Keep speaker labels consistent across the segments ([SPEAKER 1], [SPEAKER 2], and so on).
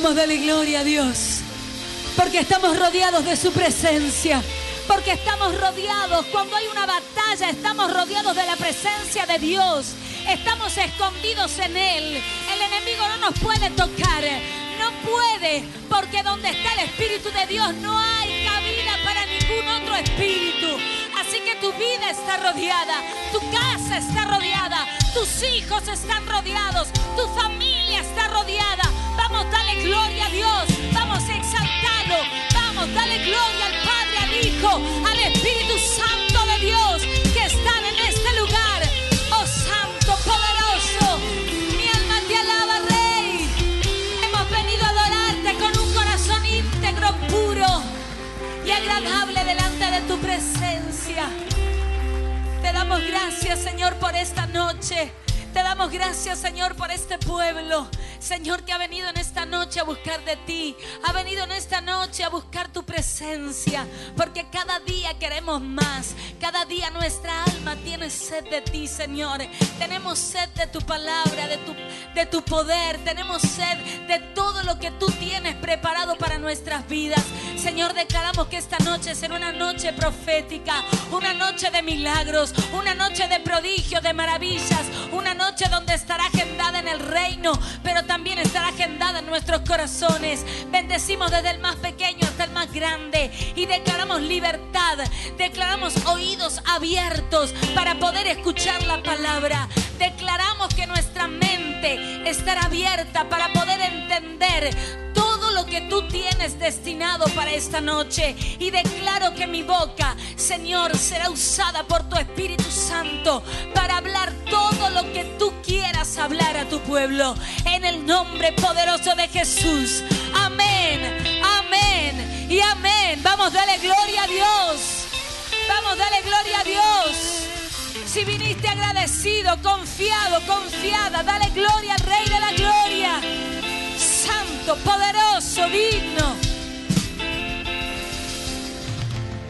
[SPEAKER 1] Vamos, dale gloria a Dios, porque estamos rodeados de su presencia. Porque estamos rodeados, cuando hay una batalla, estamos rodeados de la presencia de Dios. Estamos escondidos en Él. El enemigo no nos puede tocar. No puede, porque donde está el Espíritu de Dios no hay cabida para ningún otro espíritu. Así que tu vida está rodeada, tu casa está rodeada, tus hijos están rodeados, tu familia está rodeada. Vamos, dale gloria a Dios. Vamos a exaltarlo. Vamos, dale gloria al Padre, al Hijo, al Espíritu Santo de Dios que están en este lugar. Oh Santo poderoso, mi alma te alaba, Rey. Hemos venido a adorarte con un corazón íntegro, puro y agradable delante de tu presencia. Te damos gracias, Señor, por esta noche. Damos gracias, Señor, por este pueblo. Señor, que ha venido en esta noche a buscar de ti. Ha venido en esta noche a buscar tu presencia. Porque cada día queremos más. Cada día nuestra alma tiene sed de ti, Señor. Tenemos sed de tu palabra, de tu, de tu poder. Tenemos sed de todo lo que tú tienes preparado para nuestras vidas. Señor, declaramos que esta noche será una noche profética. Una noche de milagros. Una noche de prodigios, de maravillas. Una noche donde estará agendada en el reino. Pero también estará agendada en nuestros corazones. Bendecimos desde el más pequeño hasta el más grande y declaramos libertad, declaramos oídos abiertos para poder escuchar la palabra. Declaramos que nuestra mente estará abierta para poder entender que tú tienes destinado para esta noche. Y declaro que mi boca, Señor, será usada por tu Espíritu Santo para hablar todo lo que tú quieras hablar a tu pueblo. En el nombre poderoso de Jesús. Amén, amén y amén. Vamos, dale gloria a Dios. Vamos, dale gloria a Dios. Si viniste agradecido, confiado, confiada, dale gloria al Rey de la Gloria. Poderoso, digno.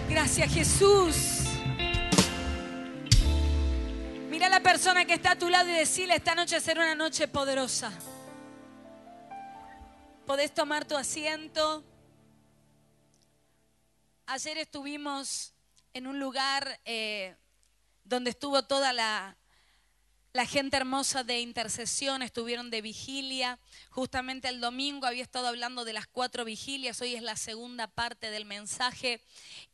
[SPEAKER 1] Gracias Jesús. Mira a la persona que está a tu lado y decirle, esta noche será una noche poderosa. Podés tomar tu asiento. Ayer estuvimos en un lugar eh, donde estuvo toda la, la gente hermosa de intercesión, estuvieron de vigilia. Justamente el domingo había estado hablando de las cuatro vigilias, hoy es la segunda parte del mensaje.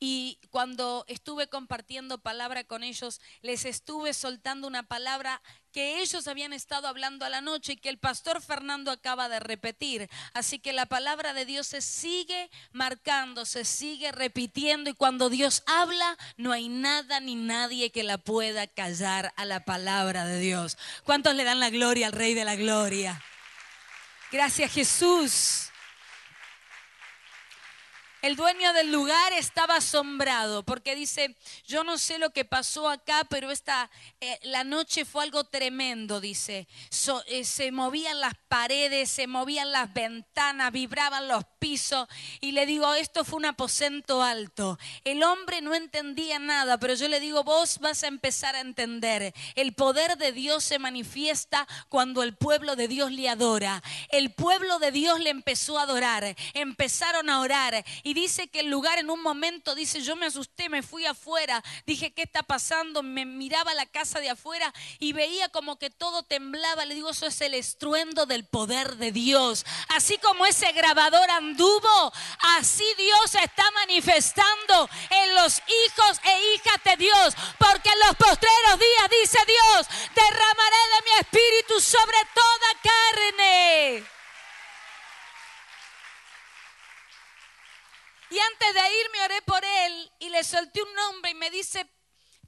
[SPEAKER 1] Y cuando estuve compartiendo palabra con ellos, les estuve soltando una palabra que ellos habían estado hablando a la noche y que el pastor Fernando acaba de repetir. Así que la palabra de Dios se sigue marcando, se sigue repitiendo y cuando Dios habla no hay nada ni nadie que la pueda callar a la palabra de Dios. ¿Cuántos le dan la gloria al Rey de la Gloria? Gracias Jesús. El dueño del lugar estaba asombrado porque dice, yo no sé lo que pasó acá, pero esta, eh, la noche fue algo tremendo, dice. Eh, se movían las paredes, se movían las ventanas, vibraban los pisos. Y le digo, esto fue un aposento alto. El hombre no entendía nada, pero yo le digo, vos vas a empezar a entender. El poder de Dios se manifiesta cuando el pueblo de Dios le adora. El pueblo de Dios le empezó a adorar. Empezaron a orar. Y dice que el lugar en un momento, dice, yo me asusté, me fui afuera, dije, ¿qué está pasando? Me miraba la casa de afuera y veía como que todo temblaba. Le digo, eso es el estruendo del poder de Dios. Así como ese grabador anduvo, así Dios está manifestando en los hijos e hijas de Dios. Porque en los postreros días, dice Dios, derramaré de mi espíritu sobre toda carne. Y antes de irme oré por él y le solté un nombre y me dice,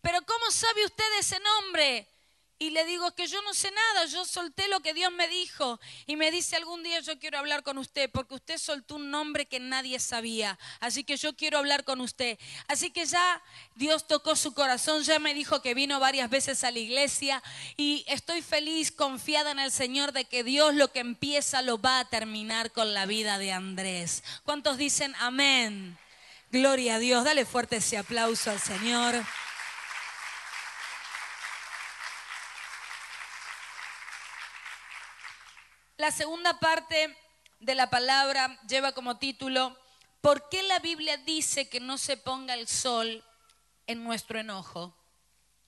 [SPEAKER 1] pero ¿cómo sabe usted ese nombre? Y le digo que yo no sé nada, yo solté lo que Dios me dijo. Y me dice, algún día yo quiero hablar con usted, porque usted soltó un nombre que nadie sabía. Así que yo quiero hablar con usted. Así que ya Dios tocó su corazón, ya me dijo que vino varias veces a la iglesia. Y estoy feliz, confiada en el Señor, de que Dios lo que empieza lo va a terminar con la vida de Andrés. ¿Cuántos dicen amén? Gloria a Dios. Dale fuerte ese aplauso al Señor. La segunda parte de la palabra lleva como título, ¿por qué la Biblia dice que no se ponga el sol en nuestro enojo?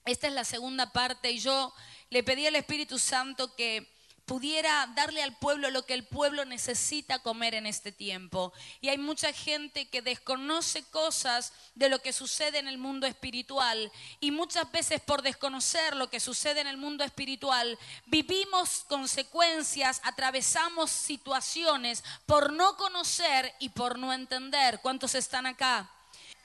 [SPEAKER 1] Esta es la segunda parte y yo le pedí al Espíritu Santo que pudiera darle al pueblo lo que el pueblo necesita comer en este tiempo. Y hay mucha gente que desconoce cosas de lo que sucede en el mundo espiritual y muchas veces por desconocer lo que sucede en el mundo espiritual vivimos consecuencias, atravesamos situaciones por no conocer y por no entender. ¿Cuántos están acá?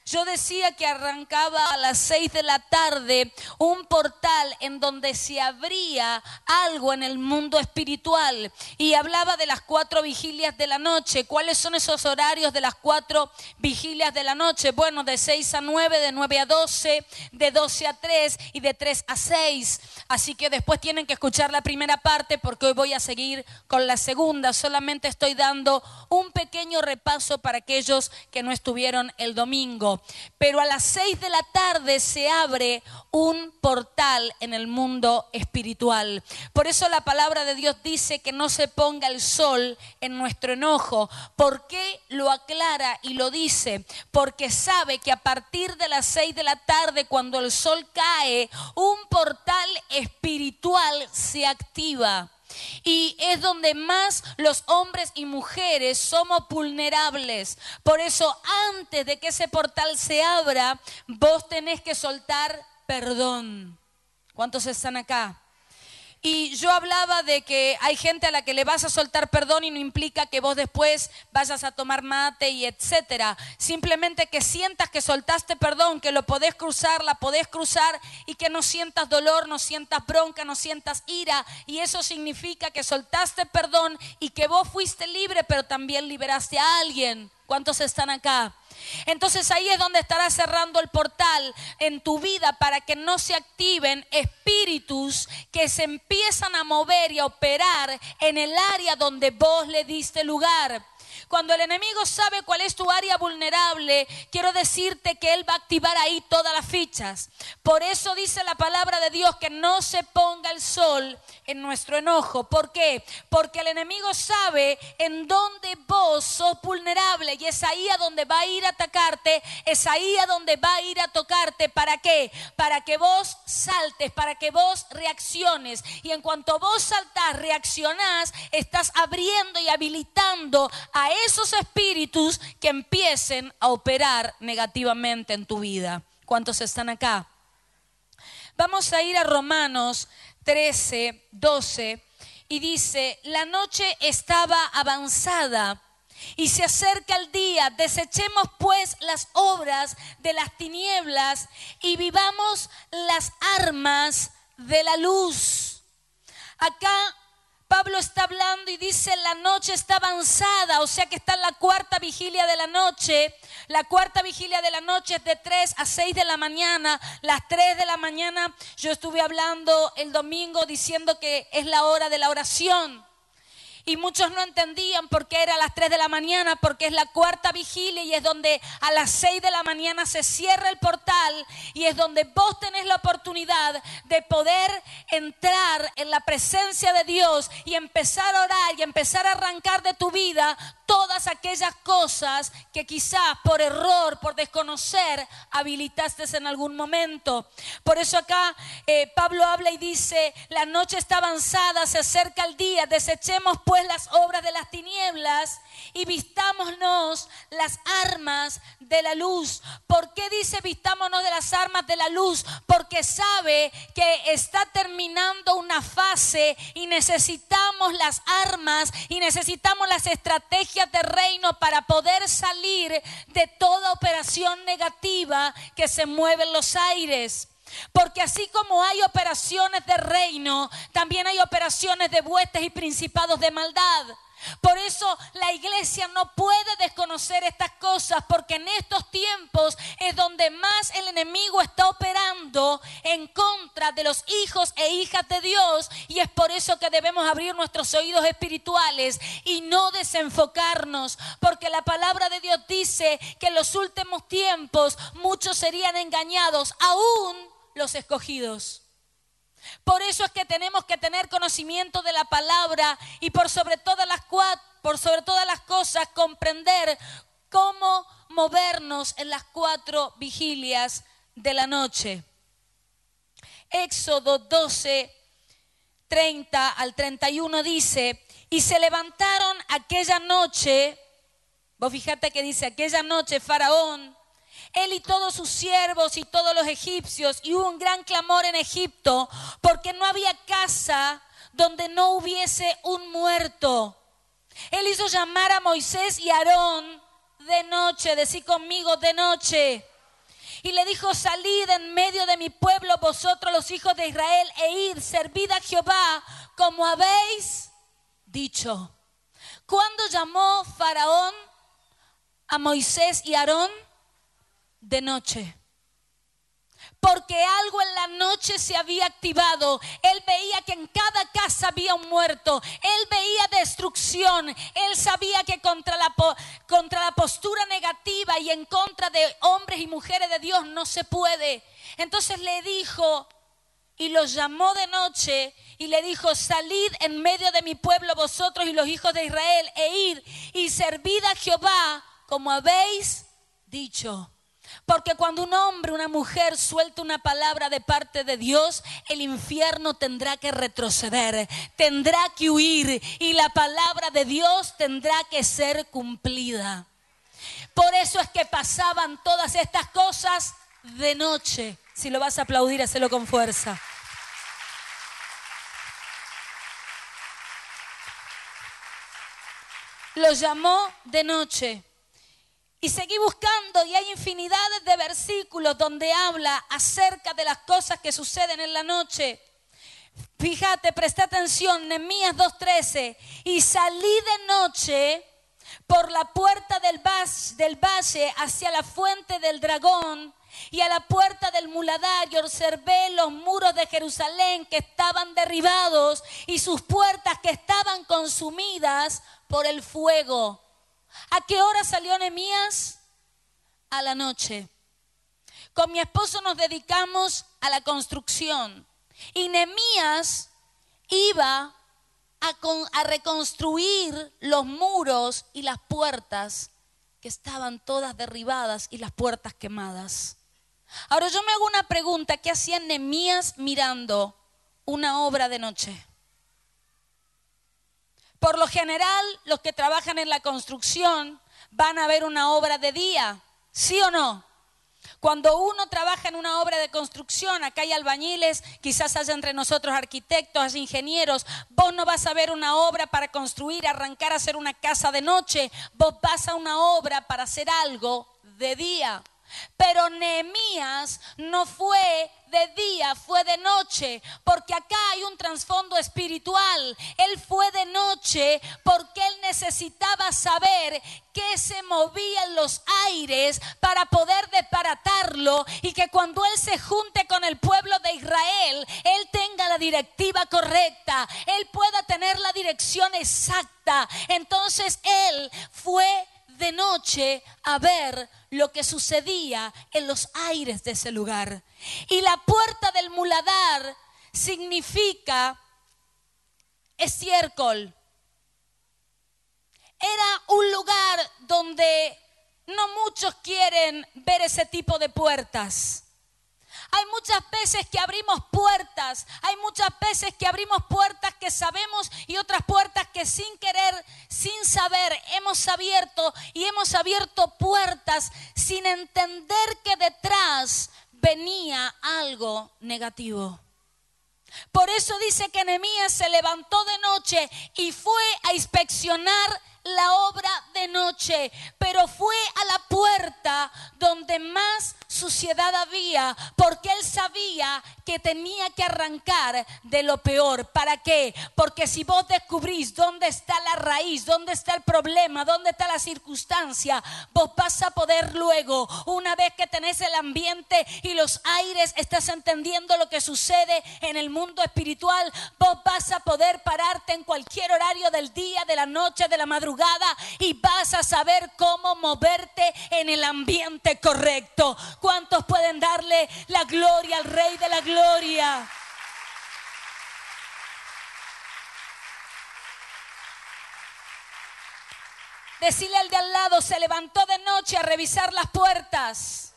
[SPEAKER 1] Yo decía que arrancaba a las seis de la tarde un portal en donde se abría algo en el mundo espiritual y hablaba de las cuatro vigilias de la noche. ¿Cuáles son esos horarios de las cuatro vigilias de la noche? Bueno, de seis a nueve, de nueve a doce, de doce a tres y de tres a seis. Así que después tienen que escuchar la primera parte porque hoy voy a seguir con la segunda. Solamente estoy dando un pequeño repaso para aquellos que no estuvieron el domingo. Pero a las seis de la tarde se abre un portal en el mundo espiritual. Por eso la palabra de Dios dice que no se ponga el sol en nuestro enojo. ¿Por qué lo aclara y lo dice? Porque sabe que a partir de las seis de la tarde, cuando el sol cae, un portal espiritual se activa. Y es donde más los hombres y mujeres somos vulnerables. Por eso antes de que ese portal se abra, vos tenés que soltar perdón. ¿Cuántos están acá? Y yo hablaba de que hay gente a la que le vas a soltar perdón y no implica que vos después vayas a tomar mate y etcétera. Simplemente que sientas que soltaste perdón, que lo podés cruzar, la podés cruzar y que no sientas dolor, no sientas bronca, no sientas ira. Y eso significa que soltaste perdón y que vos fuiste libre, pero también liberaste a alguien. ¿Cuántos están acá? Entonces ahí es donde estarás cerrando el portal en tu vida para que no se activen espíritus que se empiezan a mover y a operar en el área donde vos le diste lugar. Cuando el enemigo sabe cuál es tu área vulnerable, quiero decirte que él va a activar ahí todas las fichas. Por eso dice la palabra de Dios que no se ponga el sol en nuestro enojo. ¿Por qué? Porque el enemigo sabe en dónde vos sos vulnerable y es ahí a donde va a ir a atacarte, es ahí a donde va a ir a tocarte. ¿Para qué? Para que vos saltes, para que vos reacciones. Y en cuanto vos saltás, reaccionás, estás abriendo y habilitando a esos espíritus que empiecen a operar negativamente en tu vida. ¿Cuántos están acá? Vamos a ir a Romanos 13, 12 y dice, la noche estaba avanzada y se acerca el día, desechemos pues las obras de las tinieblas y vivamos las armas de la luz. Acá Pablo está hablando y dice, la noche está avanzada, o sea que está en la cuarta vigilia de la noche. La cuarta vigilia de la noche es de 3 a 6 de la mañana. Las 3 de la mañana yo estuve hablando el domingo diciendo que es la hora de la oración. Y muchos no entendían por qué era a las 3 de la mañana, porque es la cuarta vigilia y es donde a las 6 de la mañana se cierra el portal y es donde vos tenés la oportunidad de poder entrar en la presencia de Dios y empezar a orar y empezar a arrancar de tu vida todas aquellas cosas que quizás por error, por desconocer, habilitaste en algún momento. Por eso acá eh, Pablo habla y dice, la noche está avanzada, se acerca el día, desechemos pues las obras de las tinieblas y vistámonos las armas de la luz. ¿Por qué dice vistámonos de las armas de la luz? Porque sabe que está terminando una fase y necesitamos las armas y necesitamos las estrategias de reino para poder salir de toda operación negativa que se mueve en los aires. Porque así como hay operaciones de reino, también hay operaciones de huestes y principados de maldad. Por eso la iglesia no puede desconocer estas cosas, porque en estos tiempos es donde más el enemigo está operando en contra de los hijos e hijas de Dios. Y es por eso que debemos abrir nuestros oídos espirituales y no desenfocarnos, porque la palabra de Dios dice que en los últimos tiempos muchos serían engañados, aún los escogidos. Por eso es que tenemos que tener conocimiento de la palabra y por sobre todas las, por sobre todas las cosas comprender cómo movernos en las cuatro vigilias de la noche. Éxodo 12, 30 al 31 dice, y se levantaron aquella noche, vos fíjate que dice, aquella noche Faraón él y todos sus siervos y todos los egipcios, y hubo un gran clamor en Egipto, porque no había casa donde no hubiese un muerto. Él hizo llamar a Moisés y Aarón de noche, decir conmigo de noche. Y le dijo, salid en medio de mi pueblo vosotros los hijos de Israel e id, servid a Jehová como habéis dicho. ¿Cuándo llamó Faraón a Moisés y Aarón? De noche. Porque algo en la noche se había activado. Él veía que en cada casa había un muerto. Él veía destrucción. Él sabía que contra la, contra la postura negativa y en contra de hombres y mujeres de Dios no se puede. Entonces le dijo y los llamó de noche y le dijo, salid en medio de mi pueblo vosotros y los hijos de Israel e id y servid a Jehová como habéis dicho. Porque cuando un hombre, una mujer suelta una palabra de parte de Dios, el infierno tendrá que retroceder, tendrá que huir y la palabra de Dios tendrá que ser cumplida. Por eso es que pasaban todas estas cosas de noche. Si lo vas a aplaudir, hacelo con fuerza. Lo llamó de noche. Y seguí buscando y hay infinidades de versículos donde habla acerca de las cosas que suceden en la noche. Fíjate, presta atención, Nehemías 2.13. Y salí de noche por la puerta del, del valle hacia la fuente del dragón y a la puerta del muladario observé los muros de Jerusalén que estaban derribados y sus puertas que estaban consumidas por el fuego. ¿A qué hora salió Nehemías? A la noche. Con mi esposo nos dedicamos a la construcción y Nehemías iba a, reconstruir los muros y las puertas que estaban todas derribadas y las puertas quemadas. Ahora yo me hago una pregunta, ¿qué hacía Nehemías mirando una obra de noche? Por lo general, los que trabajan en la construcción van a ver una obra de día, ¿sí o no? Cuando uno trabaja en una obra de construcción, acá hay albañiles, quizás haya entre nosotros arquitectos, ingenieros, vos no vas a ver una obra para construir, arrancar hacer una casa de noche, vos vas a una obra para hacer algo de día. Pero Nehemías no fue de día, fue de noche, porque acá hay un trasfondo espiritual. Él fue de noche porque él necesitaba saber qué se movía en los aires para poder desparatarlo y que cuando él se junte con el pueblo de Israel, él tenga la directiva correcta, él pueda tener la dirección exacta. Entonces él fue de noche a ver lo que sucedía en los aires de ese lugar. Y la puerta del muladar significa estiércol. Era un lugar donde no muchos quieren ver ese tipo de puertas. Hay muchas veces que abrimos puertas, hay muchas veces que abrimos puertas que sabemos y otras puertas que sin querer, sin saber, hemos abierto y hemos abierto puertas sin entender que detrás venía algo negativo. Por eso dice que Nehemías se levantó de noche y fue a inspeccionar la obra de noche, pero fue a la puerta donde más suciedad había, porque él sabía que tenía que arrancar de lo peor. ¿Para qué? Porque si vos descubrís dónde está la raíz, dónde está el problema, dónde está la circunstancia, vos vas a poder luego, una vez que tenés el ambiente y los aires, estás entendiendo lo que sucede en el mundo espiritual, vos vas a poder pararte en cualquier horario del día, de la noche, de la y vas a saber cómo moverte en el ambiente correcto. ¿Cuántos pueden darle la gloria al Rey de la Gloria? Decirle al de al lado, se levantó de noche a revisar las puertas.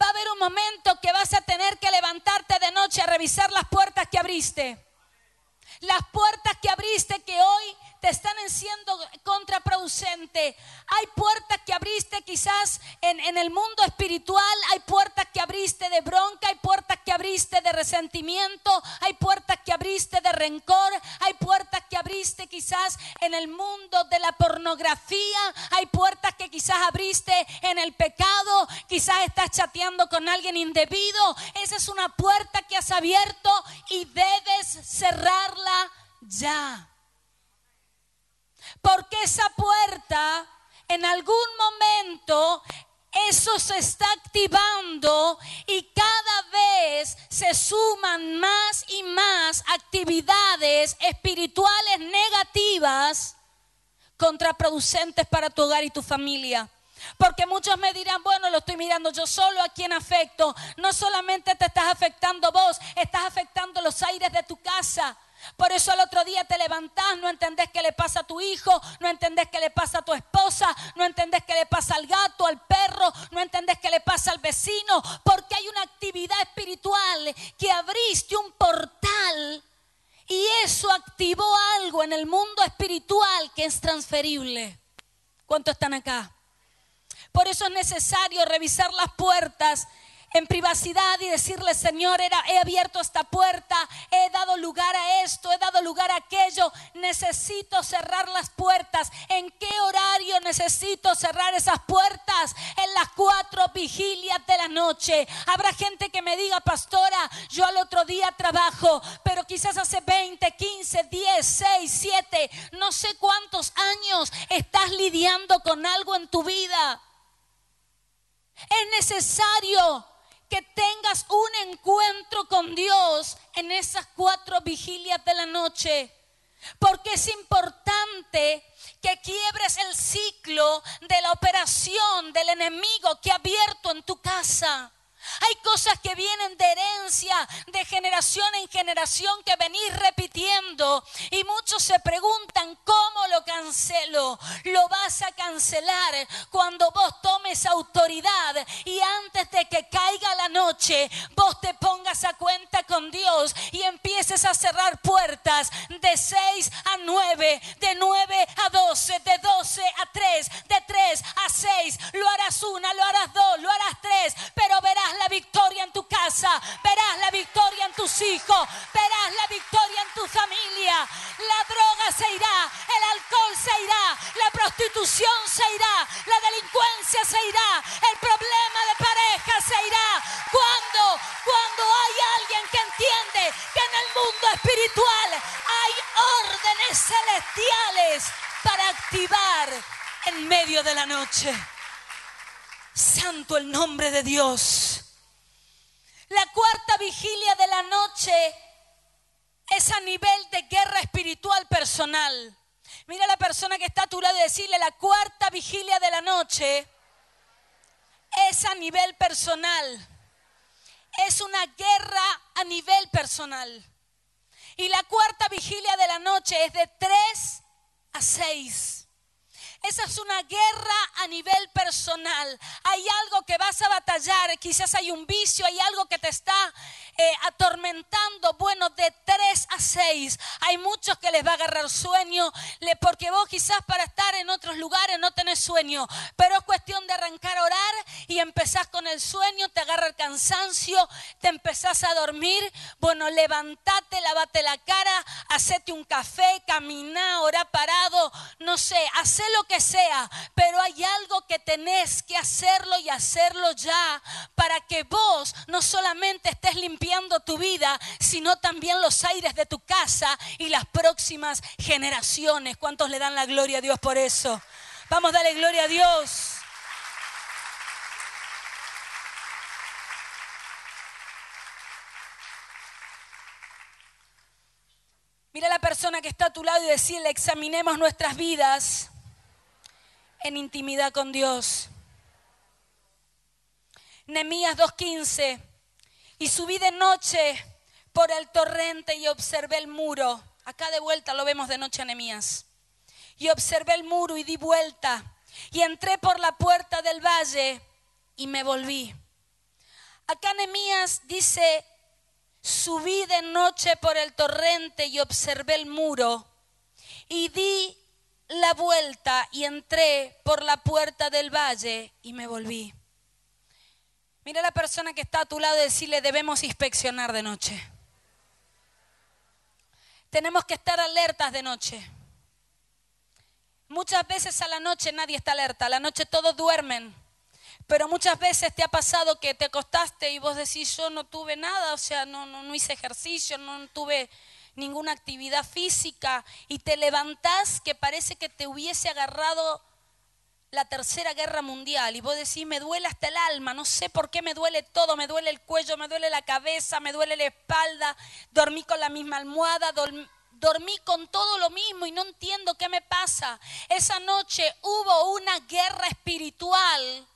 [SPEAKER 1] Va a haber un momento que vas a tener que levantarte de noche a revisar las puertas que abriste. Las puertas que abriste que hoy te están siendo contraproducente. Hay puertas que abriste quizás en, en, el mundo espiritual, hay puertas que abriste de bronca, hay puertas que abriste de resentimiento, hay puertas que abriste de rencor, hay puertas que abriste quizás en el mundo de la pornografía, hay puertas que quizás abriste en el pecado, quizás estás chateando con alguien indebido. Esa es una puerta que has abierto y debes cerrarla ya. Porque esa puerta en algún momento eso se está activando y cada vez se suman más y más actividades espirituales negativas contraproducentes para tu hogar y tu familia. Porque muchos me dirán, bueno, lo estoy mirando yo solo a quien afecto. No solamente te estás afectando vos, estás afectando los aires de tu casa. Por eso el otro día te levantás, no entendés qué le pasa a tu hijo, no entendés qué le pasa a tu esposa, no entendés qué le pasa al gato, al perro, no entendés qué le pasa al vecino, porque hay una actividad espiritual que abriste un portal y eso activó algo en el mundo espiritual que es transferible. ¿Cuántos están acá? Por eso es necesario revisar las puertas en privacidad y decirle, Señor, he abierto esta puerta, he dado lugar a esto, he dado lugar a aquello, necesito cerrar las puertas. ¿En qué horario necesito cerrar esas puertas? En las cuatro vigilias de la noche. Habrá gente que me diga, pastora, yo al otro día trabajo, pero quizás hace 20, 15, 10, 6, 7, no sé cuántos años estás lidiando con algo en tu vida. Es necesario que tengas un encuentro con Dios en esas cuatro vigilias de la noche. Porque es importante que quiebres el ciclo de la operación del enemigo que ha abierto en tu casa. Hay cosas que vienen de herencia, de generación en generación, que venís repitiendo. Y muchos se preguntan, ¿cómo lo cancelo? Lo vas a cancelar cuando vos tomes autoridad y antes de que caiga la noche, vos te pongas a cuenta con Dios y empieces a cerrar puertas de 6 a 9, de 9 a 12, de 12 a 3, de 3 a 6. Lo harás una, lo harás dos, lo harás tres, pero verás la victoria en tu casa, verás la victoria en tus hijos, verás la victoria en tu familia. La droga se irá, el alcohol se irá, la prostitución se irá, la delincuencia se irá, el problema de pareja se irá. Cuando, cuando hay alguien que entiende que en el mundo espiritual hay órdenes celestiales para activar en medio de la noche. Santo el nombre de Dios. La cuarta vigilia de la noche es a nivel de guerra espiritual personal. Mira a la persona que está a tu y decirle, la cuarta vigilia de la noche es a nivel personal. Es una guerra a nivel personal. Y la cuarta vigilia de la noche es de 3 a 6. Esa es una guerra a nivel personal. Hay algo que vas a batallar, quizás hay un vicio, hay algo que te está eh, atormentando, bueno, de 3 a 6. Hay muchos que les va a agarrar sueño, porque vos quizás para estar en otros lugares no tenés sueño, pero es cuestión de arrancar a orar y empezás con el sueño, te agarra el cansancio, te empezás a dormir. Bueno, levantate, lavate la cara, hacete un café, camina, ora parado, no sé, haz lo que sea, pero hay algo que tenés que hacerlo y hacerlo ya para que vos no solamente estés limpiando tu vida, sino también los aires de tu casa y las próximas generaciones. ¿Cuántos le dan la gloria a Dios por eso? Vamos a darle gloria a Dios. Mira a la persona que está a tu lado y decirle, examinemos nuestras vidas en intimidad con Dios. Nemías 2.15. Y subí de noche por el torrente y observé el muro. Acá de vuelta lo vemos de noche a Nemías. Y observé el muro y di vuelta. Y entré por la puerta del valle y me volví. Acá Nemías dice, subí de noche por el torrente y observé el muro. Y di la vuelta y entré por la puerta del valle y me volví. Mira a la persona que está a tu lado y decirle, debemos inspeccionar de noche. Tenemos que estar alertas de noche. Muchas veces a la noche nadie está alerta, a la noche todos duermen. Pero muchas veces te ha pasado que te acostaste y vos decís, yo no tuve nada, o sea, no, no, no hice ejercicio, no tuve ninguna actividad física y te levantás que parece que te hubiese agarrado la tercera guerra mundial y vos decís, me duele hasta el alma, no sé por qué me duele todo, me duele el cuello, me duele la cabeza, me duele la espalda, dormí con la misma almohada, dormí con todo lo mismo y no entiendo qué me pasa. Esa noche hubo una guerra espiritual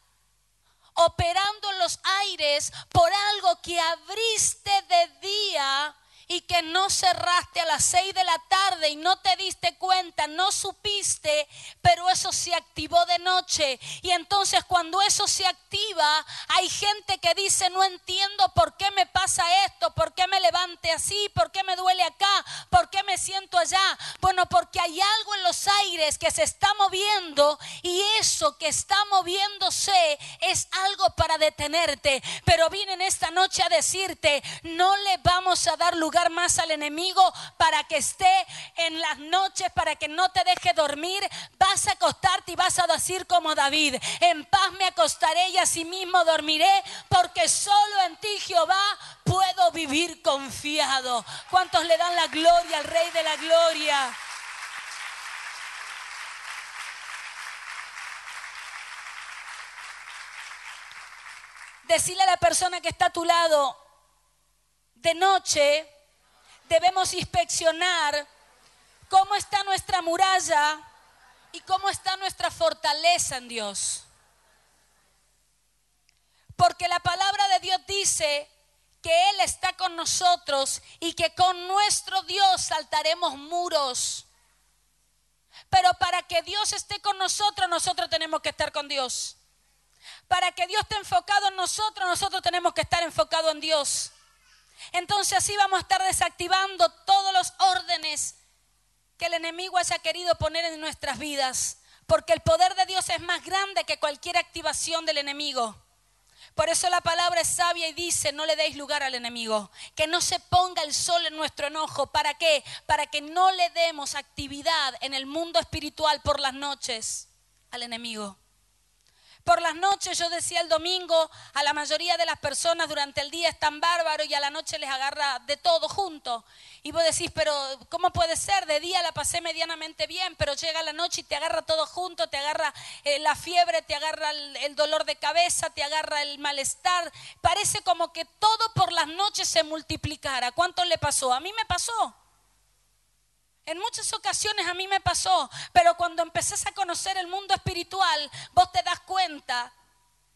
[SPEAKER 1] operando en los aires por algo que abriste de día y que no cerraste a las seis de la tarde y no te diste cuenta, no supiste, pero eso se activó de noche. Y entonces cuando eso se activa, hay gente que dice, no entiendo por qué me pasa esto, por qué me levante así, por qué me duele acá, por qué me siento allá. Bueno, porque hay algo en los aires que se está moviendo y eso que está moviéndose es algo para detenerte. Pero vienen esta noche a decirte, no le vamos a dar lugar más al enemigo para que esté en las noches, para que no te deje dormir. Vas a acostarte y vas a decir como David, en paz me acostaré y asimismo dormiré, porque solo en ti Jehová puedo vivir confiado. ¿Cuántos le dan la gloria al Rey de la Gloria? Decirle a la persona que está a tu lado, de noche debemos inspeccionar cómo está nuestra muralla y cómo está nuestra fortaleza en Dios. Porque la palabra de Dios dice que Él está con nosotros y que con nuestro Dios saltaremos muros. Pero para que Dios esté con nosotros, nosotros tenemos que estar con Dios. Para que Dios esté enfocado en nosotros, nosotros tenemos que estar enfocados en Dios. Entonces así vamos a estar desactivando todos los órdenes que el enemigo haya querido poner en nuestras vidas. Porque el poder de Dios es más grande que cualquier activación del enemigo. Por eso la palabra es sabia y dice, no le deis lugar al enemigo, que no se ponga el sol en nuestro enojo. ¿Para qué? Para que no le demos actividad en el mundo espiritual por las noches al enemigo. Por las noches, yo decía el domingo, a la mayoría de las personas durante el día están bárbaros y a la noche les agarra de todo junto. Y vos decís, pero ¿cómo puede ser? De día la pasé medianamente bien, pero llega la noche y te agarra todo junto, te agarra eh, la fiebre, te agarra el dolor de cabeza, te agarra el malestar. Parece como que todo por las noches se multiplicara. ¿Cuánto le pasó? A mí me pasó. En muchas ocasiones a mí me pasó, pero cuando empezás a conocer el mundo espiritual, vos te das cuenta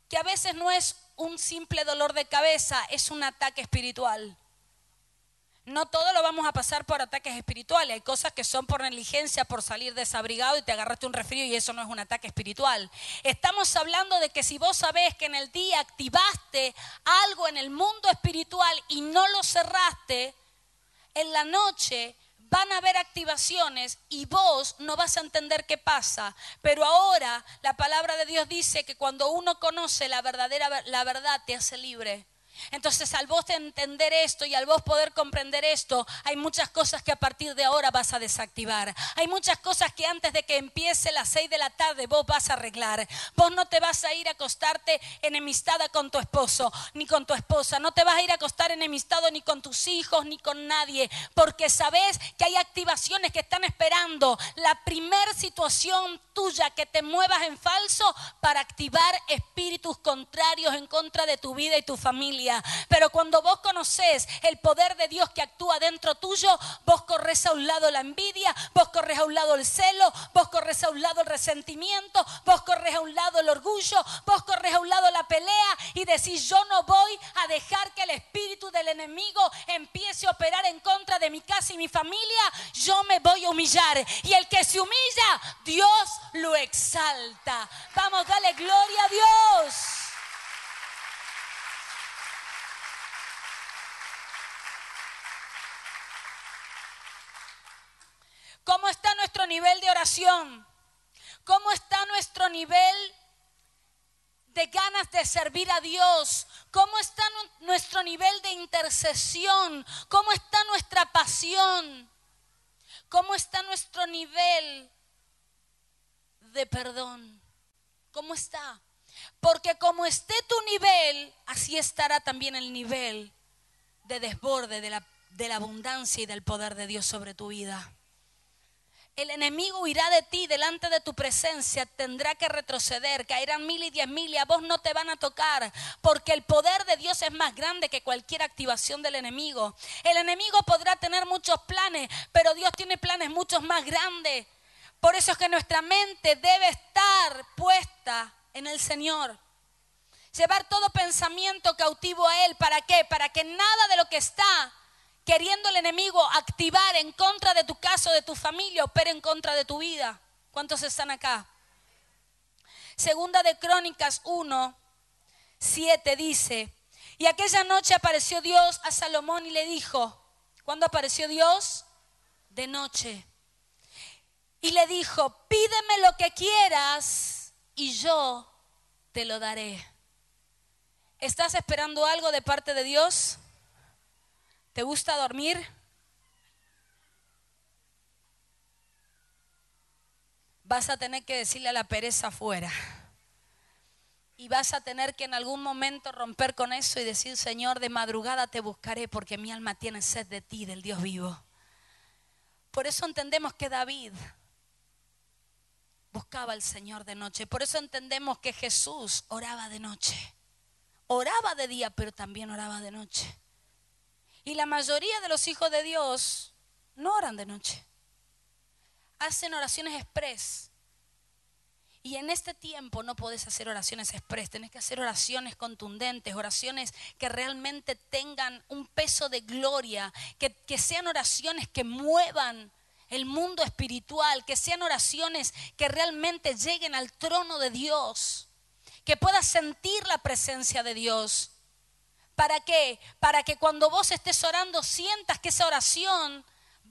[SPEAKER 1] que a veces no es un simple dolor de cabeza, es un ataque espiritual. No todo lo vamos a pasar por ataques espirituales. Hay cosas que son por negligencia, por salir desabrigado y te agarraste un resfrío y eso no es un ataque espiritual. Estamos hablando de que si vos sabés que en el día activaste algo en el mundo espiritual y no lo cerraste, en la noche van a haber activaciones y vos no vas a entender qué pasa. Pero ahora la palabra de Dios dice que cuando uno conoce la verdadera la verdad te hace libre. Entonces, al vos entender esto y al vos poder comprender esto, hay muchas cosas que a partir de ahora vas a desactivar. Hay muchas cosas que antes de que empiece las seis de la tarde vos vas a arreglar. Vos no te vas a ir a acostarte enemistada con tu esposo ni con tu esposa. No te vas a ir a acostar enemistado ni con tus hijos ni con nadie. Porque sabes que hay activaciones que están esperando la primer situación tuya que te muevas en falso para activar espíritus contrarios en contra de tu vida y tu familia. Pero cuando vos conoces el poder de Dios que actúa dentro tuyo, vos corres a un lado la envidia, vos corres a un lado el celo, vos corres a un lado el resentimiento, vos corres a un lado el orgullo, vos corres a un lado la pelea y decís, yo no voy a dejar que el espíritu del enemigo empiece a operar en contra de mi casa y mi familia, yo me voy a humillar. Y el que se humilla, Dios lo exalta. Vamos, dale gloria a Dios. ¿Cómo está nuestro nivel de oración? ¿Cómo está nuestro nivel de ganas de servir a Dios? ¿Cómo está nuestro nivel de intercesión? ¿Cómo está nuestra pasión? ¿Cómo está nuestro nivel de perdón? ¿Cómo está? Porque como esté tu nivel, así estará también el nivel de desborde de la, de la abundancia y del poder de Dios sobre tu vida. El enemigo irá de ti delante de tu presencia, tendrá que retroceder, caerán mil y diez mil y a vos no te van a tocar, porque el poder de Dios es más grande que cualquier activación del enemigo. El enemigo podrá tener muchos planes, pero Dios tiene planes muchos más grandes. Por eso es que nuestra mente debe estar puesta en el Señor. Llevar todo pensamiento cautivo a Él. ¿Para qué? Para que nada de lo que está queriendo el enemigo activar en contra de tu caso, de tu familia, opera en contra de tu vida. ¿Cuántos están acá? Segunda de Crónicas 1, 7 dice, y aquella noche apareció Dios a Salomón y le dijo, ¿cuándo apareció Dios? De noche. Y le dijo, pídeme lo que quieras y yo te lo daré. ¿Estás esperando algo de parte de Dios? ¿Te gusta dormir? Vas a tener que decirle a la pereza afuera. Y vas a tener que en algún momento romper con eso y decir, Señor, de madrugada te buscaré porque mi alma tiene sed de ti, del Dios vivo. Por eso entendemos que David buscaba al Señor de noche. Por eso entendemos que Jesús oraba de noche. Oraba de día, pero también oraba de noche. Y la mayoría de los hijos de Dios no oran de noche. Hacen oraciones express. Y en este tiempo no podés hacer oraciones express, tenés que hacer oraciones contundentes, oraciones que realmente tengan un peso de gloria, que, que sean oraciones que muevan el mundo espiritual, que sean oraciones que realmente lleguen al trono de Dios, que puedas sentir la presencia de Dios. ¿Para qué? Para que cuando vos estés orando sientas que esa oración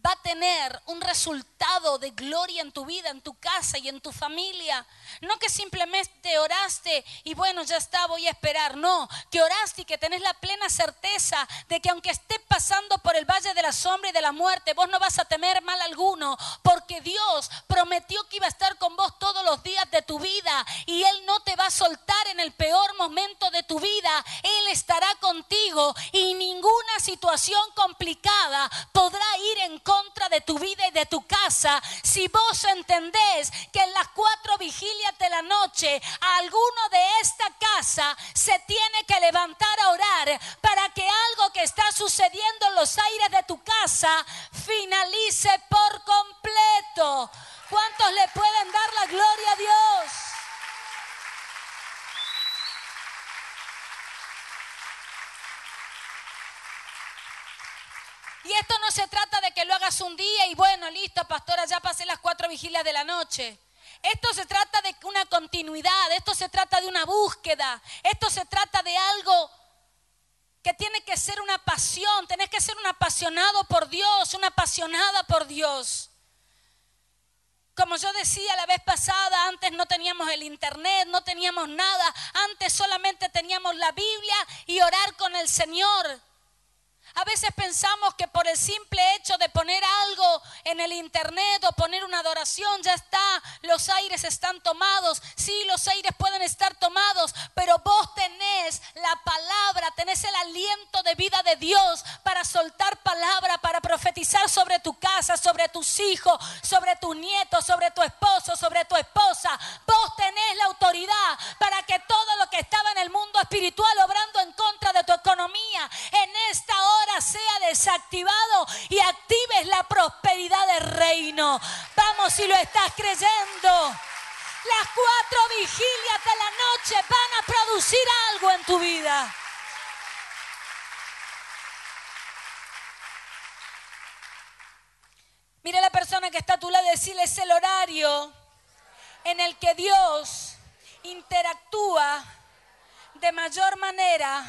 [SPEAKER 1] va a tener un resultado de gloria en tu vida, en tu casa y en tu familia. No que simplemente oraste y bueno, ya está, voy a esperar. No, que oraste y que tenés la plena certeza de que aunque estés pasando por el valle de la sombra y de la muerte, vos no vas a temer mal alguno, porque Dios prometió que iba a estar con vos todos los días de tu vida y Él no te va a soltar en el peor momento de tu vida. Él estará contigo y ninguna situación complicada podrá ir en contra de tu vida y de tu casa si vos entendés que en las cuatro vigilias de la noche alguno de esta casa se tiene que levantar a orar para que algo que está sucediendo en los aires de tu casa finalice por completo. ¿Cuántos le pueden dar la gloria a Dios? Y esto no se trata de que lo hagas un día y bueno, listo, pastora, ya pasé las cuatro vigilias de la noche. Esto se trata de una continuidad, esto se trata de una búsqueda, esto se trata de algo que tiene que ser una pasión, tenés que ser un apasionado por Dios, una apasionada por Dios. Como yo decía la vez pasada, antes no teníamos el internet, no teníamos nada, antes solamente teníamos la Biblia y orar con el Señor. A veces pensamos que por el simple hecho de poner algo en el internet o poner una adoración ya está, los aires están tomados. Sí, los aires pueden estar tomados, pero vos tenés la palabra, tenés el aliento de vida de Dios para soltar palabra, para profetizar sobre tu casa, sobre tus hijos, sobre tus nietos, sobre tu esposo, sobre tu esposa. Vos tenés la autoridad para que todo lo que estaba en el mundo espiritual obrando en contra de si lo estás creyendo. Las cuatro vigilias de la noche van a producir algo en tu vida. Mira la persona que está a tu lado y decirle es el horario en el que Dios interactúa de mayor manera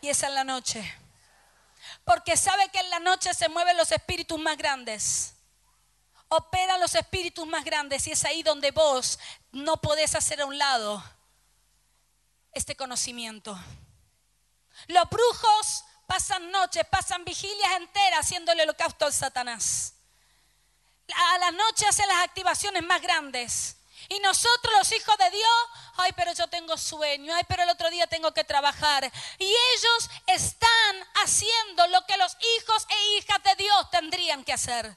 [SPEAKER 1] y es en la noche porque sabe que en la noche se mueven los espíritus más grandes. Operan los espíritus más grandes y es ahí donde vos no podés hacer a un lado este conocimiento. Los brujos pasan noches, pasan vigilias enteras haciéndole holocausto al Satanás. A la noche hacen las activaciones más grandes. Y nosotros los hijos de Dios, ay, pero yo tengo sueño, ay, pero el otro día tengo que trabajar. Y ellos están haciendo lo que los hijos e hijas de Dios tendrían que hacer.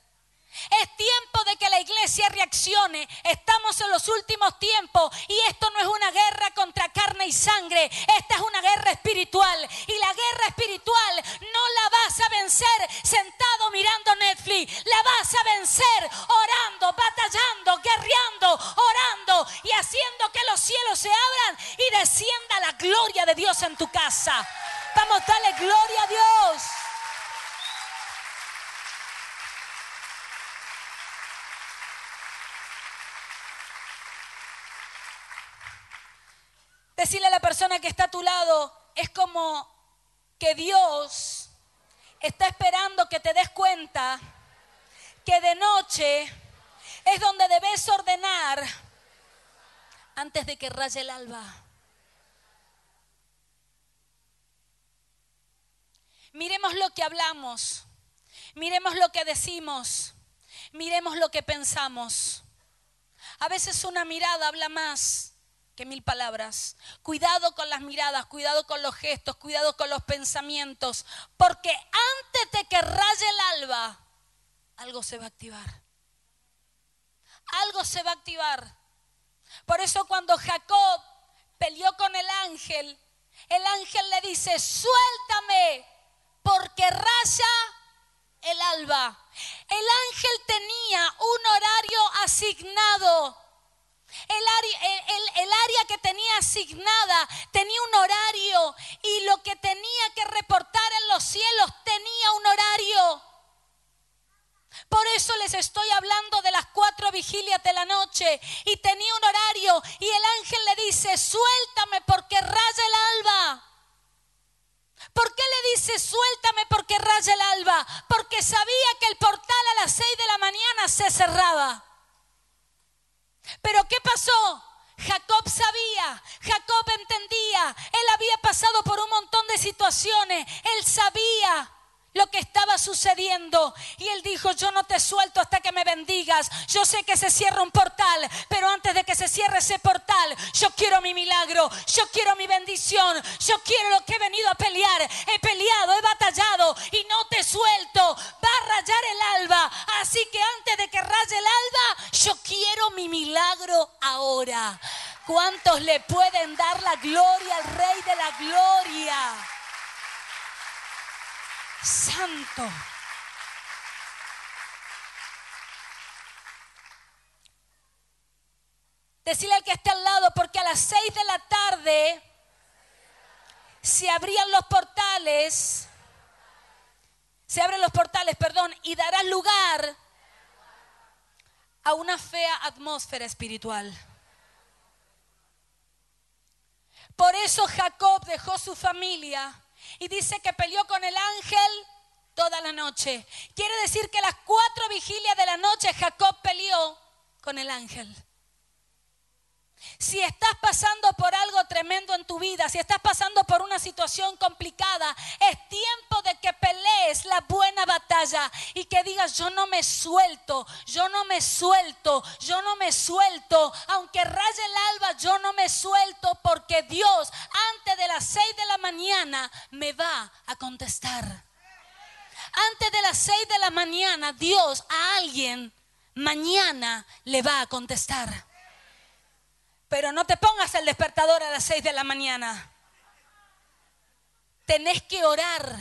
[SPEAKER 1] Es tiempo de que la iglesia reaccione. Estamos en los últimos tiempos y esto no es una guerra contra carne y sangre. Esta es una guerra espiritual. Y la guerra espiritual no la vas a vencer sentado mirando Netflix. La vas a vencer orando, batallando, guerreando, orando y haciendo que los cielos se abran y descienda la gloria de Dios en tu casa. Vamos, dale gloria a Dios. Decirle a la persona que está a tu lado, es como que Dios está esperando que te des cuenta que de noche es donde debes ordenar antes de que raye el alba. Miremos lo que hablamos, miremos lo que decimos, miremos lo que pensamos. A veces una mirada habla más que mil palabras. Cuidado con las miradas, cuidado con los gestos, cuidado con los pensamientos, porque antes de que raye el alba, algo se va a activar. Algo se va a activar. Por eso cuando Jacob peleó con el ángel, el ángel le dice, suéltame, porque raya el alba. El ángel tenía un horario asignado el área, que tenía asignada tenía un horario y lo que tenía que reportar en los cielos tenía un horario. Por eso les estoy hablando de las cuatro vigilias de la noche y tenía un horario y el ángel le dice, suéltame porque raya el alba. ¿Por qué le dice suéltame porque raya el alba? Porque sabía que el portal a las seis de la mañana se cerraba. Pero ¿qué pasó? Jacob sabía, Jacob entendía, él había pasado por un montón de situaciones, él sabía lo que estaba sucediendo. Y él dijo, yo no te suelto hasta que me bendigas. Yo sé que se cierra un portal, pero antes de que se cierre ese portal, yo quiero mi milagro, yo quiero mi bendición, yo quiero lo que he venido a pelear. He peleado, he batallado y no te suelto. Va a rayar el alba. Así que ahora. ¿Cuántos le pueden dar la gloria al Rey de la Gloria? santo. Decirle al que esté al lado, porque a las seis de la tarde se abrían los portales, se abren los portales, perdón, y darás lugar a una fea atmósfera espiritual. Por eso Jacob dejó su familia y dice que peleó con el ángel toda la noche. Quiere decir que las cuatro vigilias de la noche Jacob peleó con el ángel. Si estás pasando por algo tremendo en tu vida, si estás pasando por una situación complicada, es tiempo de que pelees la buena batalla y que digas, yo no me suelto, yo no me suelto, yo no me suelto, aunque raye el alba, yo no me suelto porque Dios antes de las seis de la mañana me va a contestar. Antes de las seis de la mañana, Dios a alguien mañana le va a contestar. Pero no te pongas el despertador a las 6 de la mañana. Tenés que orar,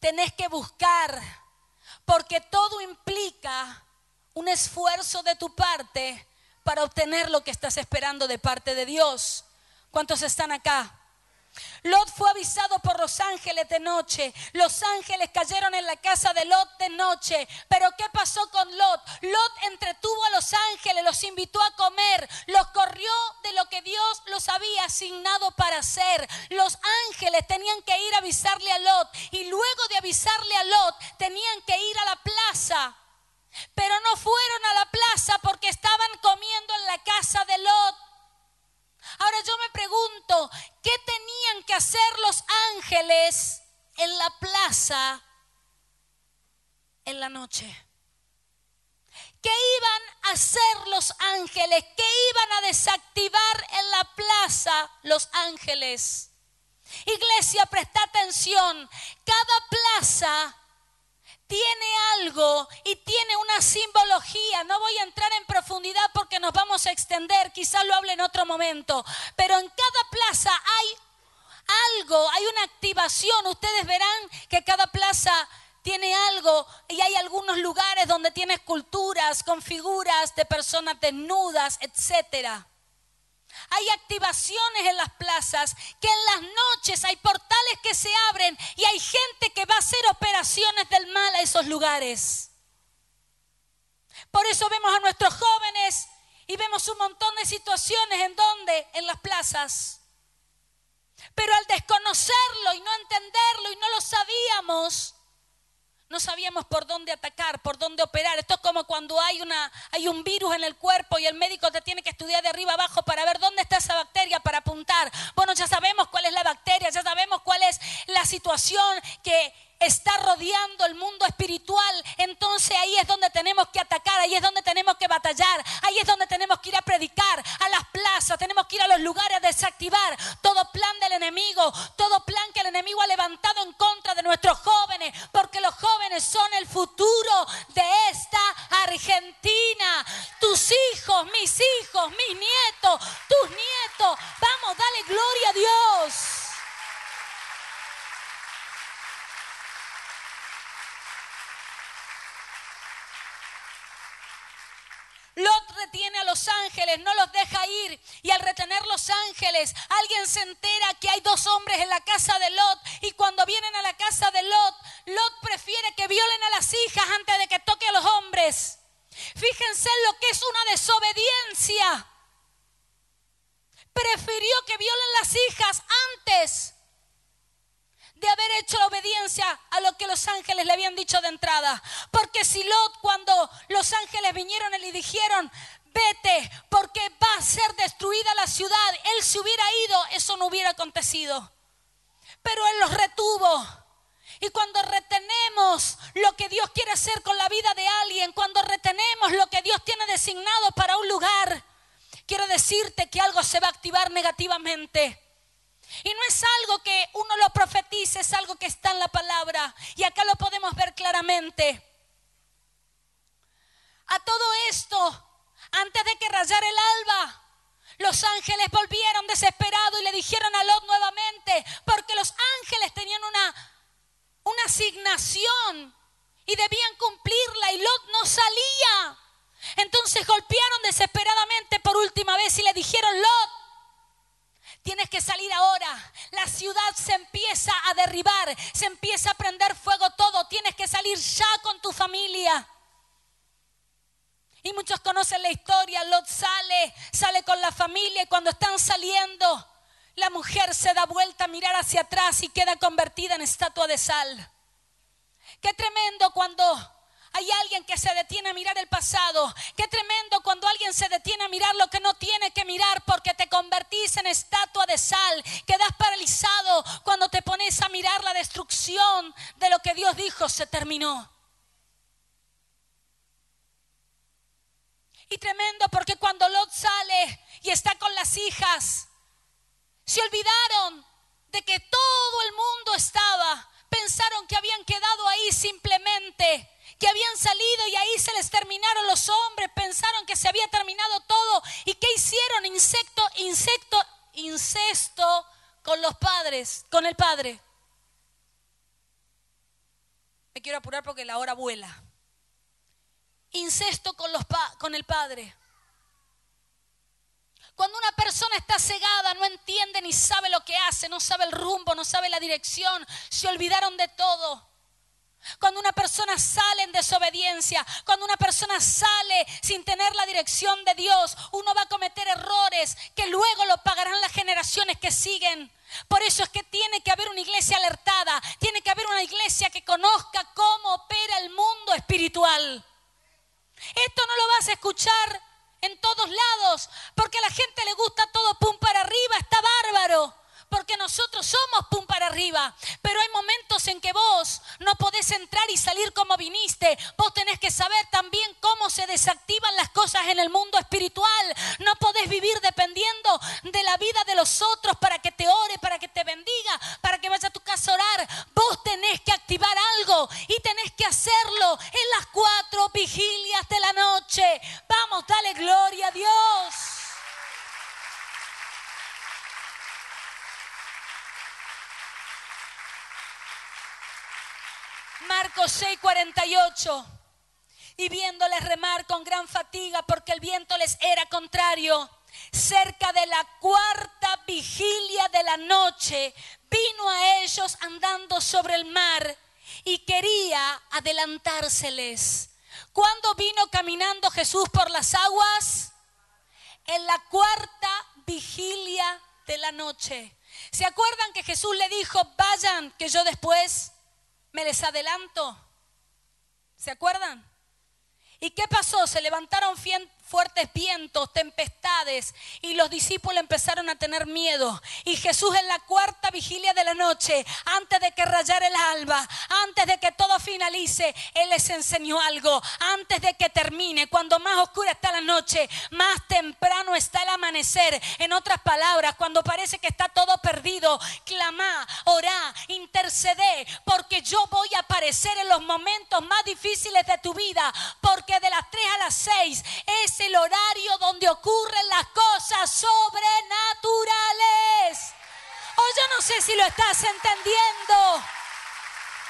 [SPEAKER 1] tenés que buscar, porque todo implica un esfuerzo de tu parte para obtener lo que estás esperando de parte de Dios. ¿Cuántos están acá? Lot fue avisado por los ángeles de noche. Los ángeles cayeron en la casa de Lot de noche. Pero ¿qué pasó con Lot? Lot entretuvo a los ángeles, los invitó a comer, los corrió de lo que Dios los había asignado para hacer. Los ángeles tenían que ir a avisarle a Lot y luego de avisarle a Lot tenían que ir a la plaza. Pero no fueron a la plaza porque estaban comiendo en la casa de Lot. Ahora yo me pregunto, ¿qué tenían que hacer los ángeles en la plaza en la noche? ¿Qué iban a hacer los ángeles? ¿Qué iban a desactivar en la plaza los ángeles? Iglesia, presta atención. Cada plaza tiene algo y tiene una simbología. No voy a entrar en profundidad porque nos vamos a extender, quizás lo hable en otro momento, pero en cada plaza hay algo, hay una activación. Ustedes verán que cada plaza tiene algo y hay algunos lugares donde tiene esculturas con figuras de personas desnudas, etcétera. Hay activaciones en las plazas, que en las noches hay portales que se abren y hay gente que va a hacer operaciones del mal a esos lugares. Por eso vemos a nuestros jóvenes y vemos un montón de situaciones en donde, en las plazas. Pero al desconocerlo y no entenderlo y no lo sabíamos, no sabíamos por dónde atacar, por dónde operar. Esto es como cuando hay, una, hay un virus en el cuerpo y el médico te tiene que estudiar de arriba abajo para ver dónde está esa bacteria, para apuntar. Bueno, ya sabemos cuál es la bacteria, ya sabemos cuál es la situación que está rodeando el mundo espiritual, entonces ahí es donde tenemos que atacar, ahí es donde tenemos que batallar, ahí es donde tenemos que ir a predicar, a las plazas, tenemos que ir a los lugares a desactivar todo plan del enemigo, todo plan que el enemigo ha levantado en contra Argentina. Tus hijos, mis hijos, mis nietos, tus nietos, vamos, dale gloria a Dios. Lot retiene a los ángeles, no los deja ir. Y al retener los ángeles, alguien se entera que hay dos hombres en la casa de Lot. Y cuando vienen a la casa de Lot, Lot prefiere que violen a las hijas antes de que toque a los hombres. Fíjense en lo que es una desobediencia. Prefirió que violen las hijas antes de haber hecho la obediencia a lo que los ángeles le habían dicho de entrada. Porque si Lot, cuando los ángeles vinieron y le dijeron, vete, porque va a ser destruida la ciudad, él se hubiera ido, eso no hubiera acontecido. Pero él los retuvo. Y cuando retenemos lo que Dios quiere hacer con la vida de alguien, cuando retenemos lo que Dios tiene designado para un lugar, quiero decirte que algo se va a activar negativamente. Y no es algo que uno lo profetice, es algo que está en la palabra. Y acá lo podemos ver claramente. A todo esto, antes de que rayara el alba, los ángeles volvieron desesperados y le dijeron a Lot nuevamente, porque los ángeles tenían una, una asignación y debían cumplirla y Lot no salía. Entonces golpearon desesperadamente por última vez y le dijeron, Lot, Tienes que salir ahora. La ciudad se empieza a derribar, se empieza a prender fuego todo tienes que salir ya con tu familia. Y muchos conocen la historia, Lot sale, sale con la familia y cuando están saliendo, la mujer se da vuelta a mirar hacia atrás y queda convertida en estatua de sal. Qué tremendo cuando hay alguien que se detiene a mirar el pasado. Qué tremendo cuando alguien se detiene a mirar lo que no tiene que mirar porque te convertís en estatua de sal. Quedas paralizado cuando te pones a mirar la destrucción de lo que Dios dijo se terminó. Y tremendo porque cuando Lot sale y está con las hijas, se olvidaron de que todo el mundo estaba. Pensaron que habían quedado ahí simplemente que habían salido y ahí se les terminaron los hombres, pensaron que se había terminado todo. ¿Y qué hicieron? Insecto, insecto, incesto con los padres, con el padre. Me quiero apurar porque la hora vuela. Incesto con, los con el padre. Cuando una persona está cegada, no entiende ni sabe lo que hace, no sabe el rumbo, no sabe la dirección, se olvidaron de todo. Cuando una persona sale en desobediencia, cuando una persona sale sin tener la dirección de Dios, uno va a cometer errores que luego lo pagarán las generaciones que siguen. Por eso es que tiene que haber una iglesia alertada, tiene que haber una iglesia que conozca cómo opera el mundo espiritual. Esto no lo vas a escuchar en todos lados, porque a la gente le gusta todo pum para arriba, está bárbaro porque nosotros somos pum para arriba. Pero hay momentos en que vos no podés entrar y salir como viniste. Vos tenés que saber también cómo se desactivan las cosas en el mundo espiritual. No podés vivir dependiendo de la vida de los otros para que te ore, para que te bendiga, para que vaya a tu casa a orar. Vos tenés que activar algo y tenés que hacerlo en las cuatro vigilias de la noche. Vamos, dale gloria a Dios. Marcos 6, 48. Y viéndoles remar con gran fatiga porque el viento les era contrario, cerca de la cuarta vigilia de la noche, vino a ellos andando sobre el mar y quería adelantárseles. ¿Cuándo vino caminando Jesús por las aguas? En la cuarta vigilia de la noche. ¿Se acuerdan que Jesús le dijo, vayan, que yo después me les adelanto. ¿Se acuerdan? ¿Y qué pasó? Se levantaron fuertes vientos, tempestades, y los discípulos empezaron a tener miedo. Y Jesús en la cuarta vigilia de la noche, antes de que rayara el alba, antes de que todo finalice, Él les enseñó algo. Antes de que termine, cuando más oscura está la noche, más temprano está el amanecer. En otras palabras, cuando parece que está todo perdido, clama, orá, intercede, porque yo voy a aparecer en los momentos más difíciles de tu vida, porque de las 3 a las 6 es el horario donde ocurren las cosas sobrenaturales. O yo no sé si lo estás entendiendo.